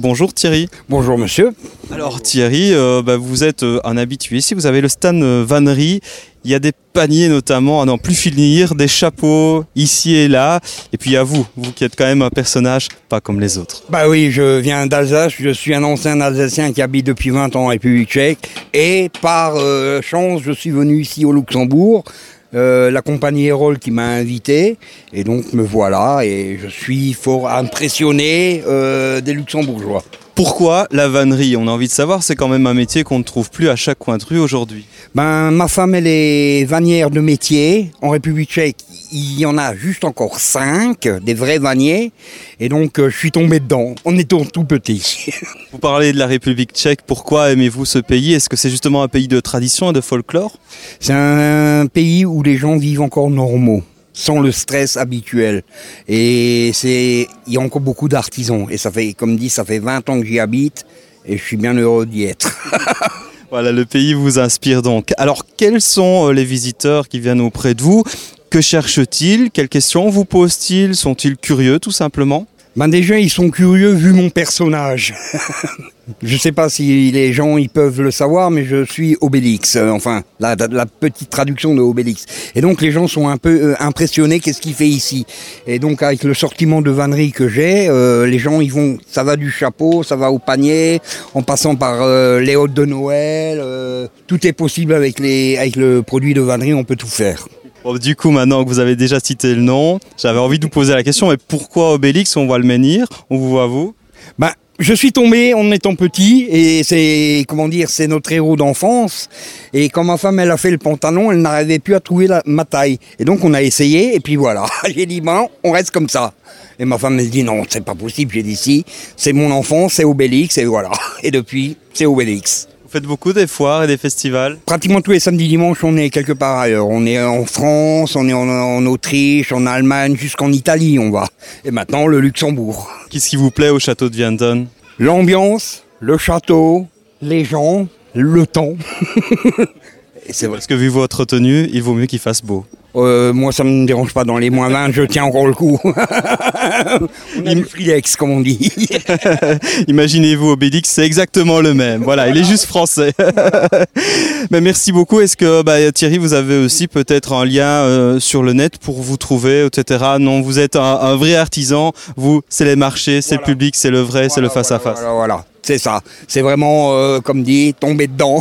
Bonjour Thierry. Bonjour monsieur. Alors Thierry, euh, bah, vous êtes euh, un habitué ici, vous avez le stand euh, vannerie, il y a des paniers notamment à n'en plus finir, des chapeaux ici et là, et puis il y a vous, vous qui êtes quand même un personnage pas comme les autres. Bah oui, je viens d'Alsace, je suis un ancien Alsacien qui habite depuis 20 ans en République tchèque, et par euh, chance, je suis venu ici au Luxembourg. Euh, la compagnie Erol qui m'a invité et donc me voilà et je suis fort impressionné euh, des luxembourgeois. Pourquoi la vannerie? On a envie de savoir, c'est quand même un métier qu'on ne trouve plus à chaque coin de rue aujourd'hui. Ben, ma femme, elle est vannière de métier. En République tchèque, il y en a juste encore cinq, des vrais vanniers. Et donc, euh, je suis tombé dedans, en étant tout petit. Vous parlez de la République tchèque, pourquoi aimez-vous ce pays? Est-ce que c'est justement un pays de tradition et de folklore? C'est un pays où les gens vivent encore normaux sans le stress habituel. Et c'est, il y a encore beaucoup d'artisans. Et ça fait, comme dit, ça fait 20 ans que j'y habite et je suis bien heureux d'y être. Voilà, le pays vous inspire donc. Alors, quels sont euh, les visiteurs qui viennent auprès de vous? Que cherchent-ils? Quelles questions vous posent-ils? Sont-ils curieux tout simplement? Ben déjà, ils sont curieux vu mon personnage. je sais pas si les gens ils peuvent le savoir, mais je suis Obélix. euh, enfin, la, petite traduction de Obélix. Et donc les gens sont un peu euh, impressionnés. Qu'est-ce qu'il fait ici Et donc avec le sortiment de vannerie que j'ai, euh, les gens ils vont, ça va du chapeau, ça va au panier, en passant par les hôtes de Noël. tout est possible avec les, avec le produit de vannerie, on peut tout faire. Du coup, maintenant que vous avez déjà cité le nom, j'avais envie de vous poser la question, mais pourquoi Obélix On voit le menhir, on vous voit vous? Ben, je suis tombé en étant petit et c'est comment dire, c'est notre héros d'enfance. Et quand ma femme elle a fait le pantalon, elle n'arrivait plus à trouver ma taille. Et donc on a essayé et puis voilà. J'ai dit ben on reste comme ça. Et ma femme elle dit non c'est pas possible. J'ai dit si c'est mon enfance, c'est Obélix et voilà. Et depuis c'est Obélix. Vous faites beaucoup des foires et des festivals Pratiquement tous les samedis dimanches, on est quelque part ailleurs. On est en France, on est en, en Autriche, en Allemagne, jusqu'en Italie, on va. Et maintenant, le Luxembourg. Qu'est-ce qui vous plaît au château de Vianden L'ambiance, le château, les gens, le temps. Et c'est vrai. Parce que vu votre tenue, il vaut mieux qu'il fasse beau. Euh, moi, ça me dérange pas dans les moins 20, je tiens encore le coup. on a du frilex, comme on dit. Imaginez-vous, Obélix, c'est exactement le même. Voilà, il est juste français. Mais merci beaucoup. Est-ce que bah, Thierry, vous avez aussi peut-être un lien euh, sur le net pour vous trouver, etc. Non, vous êtes un, un vrai artisan. Vous, c'est les marchés, c'est le public, c'est le vrai, c'est le face-à-face. Voilà, voilà, c'est ça. C'est vraiment, euh, comme dit, tomber dedans.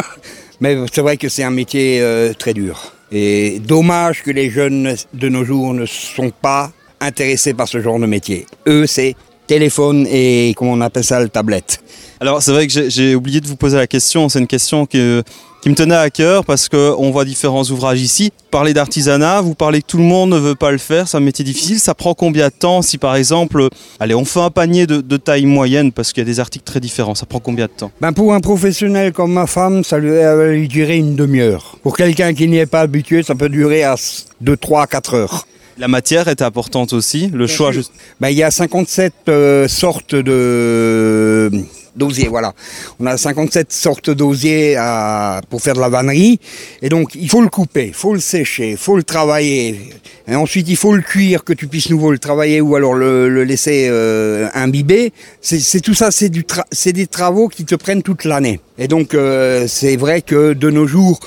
Mais c'est vrai que c'est un métier très dur. Et dommage que les jeunes de nos jours ne sont pas intéressés par ce genre de métier. Eux, c'est téléphone et, comment on appelle ça, le tablette. Alors c'est vrai que j'ai- oublié de vous poser la question, c'est une question que- qui me tenait à cœur parce qu'on voit différents ouvrages ici. Parler d'artisanat, vous parlez que tout le monde ne veut pas le faire, c'est un métier difficile, ça prend combien de temps si par exemple, allez on fait un panier de, de taille moyenne parce qu'il y a des articles très différents, ça prend combien de temps? Ben pour un professionnel comme ma femme, ça lui, va lui durer une demi-heure. Pour quelqu'un qui n'y est pas habitué, ça peut durer à 2, 3, 4 heures. La matière est importante aussi, le choix juste. Ben, il y a 57 euh, sortes de d'osier, voilà. On a 57 sortes d'osier à- pour faire de la vannerie. Et donc, il faut le couper, il faut le sécher, il faut le travailler. Et ensuite, il faut le cuire, que tu puisses nouveau le travailler ou alors le, le laisser euh, imbiber. C'est tout ça, c'est tra- des travaux qui te prennent toute l'année. Et donc, euh, c'est vrai que de nos jours,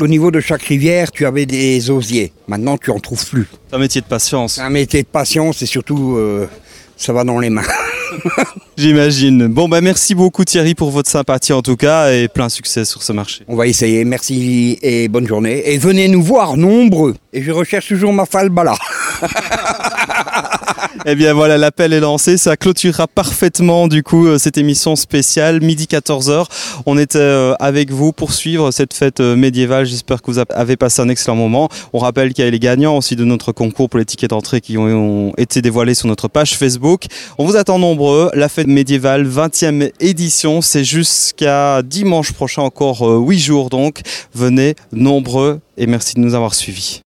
au niveau de chaque rivière, tu avais des osiers. Maintenant, tu en trouves plus. C'est un métier de patience, C'est un métier de patience et surtout, euh, ça va dans les mains. j'imagine. Bon bah merci beaucoup Thierry pour votre sympathie en tout cas et plein succès sur ce marché. On va essayer. Merci et bonne journée. Et venez nous voir nombreux. Et je recherche toujours ma falbala. Eh bien voilà, l'appel est lancé, ça clôturera parfaitement du coup euh, cette émission spéciale, midi 14h. On était euh, avec vous pour suivre cette fête euh, médiévale, j'espère que vous avez passé un excellent moment. On rappelle qu'il y a les gagnants aussi de notre concours pour les tickets d'entrée qui ont, été dévoilés sur notre page Facebook. On vous attend nombreux, la fête médiévale 20e édition, c'est jusqu'à dimanche prochain, encore 8 jours donc. Venez nombreux et merci de nous avoir suivis.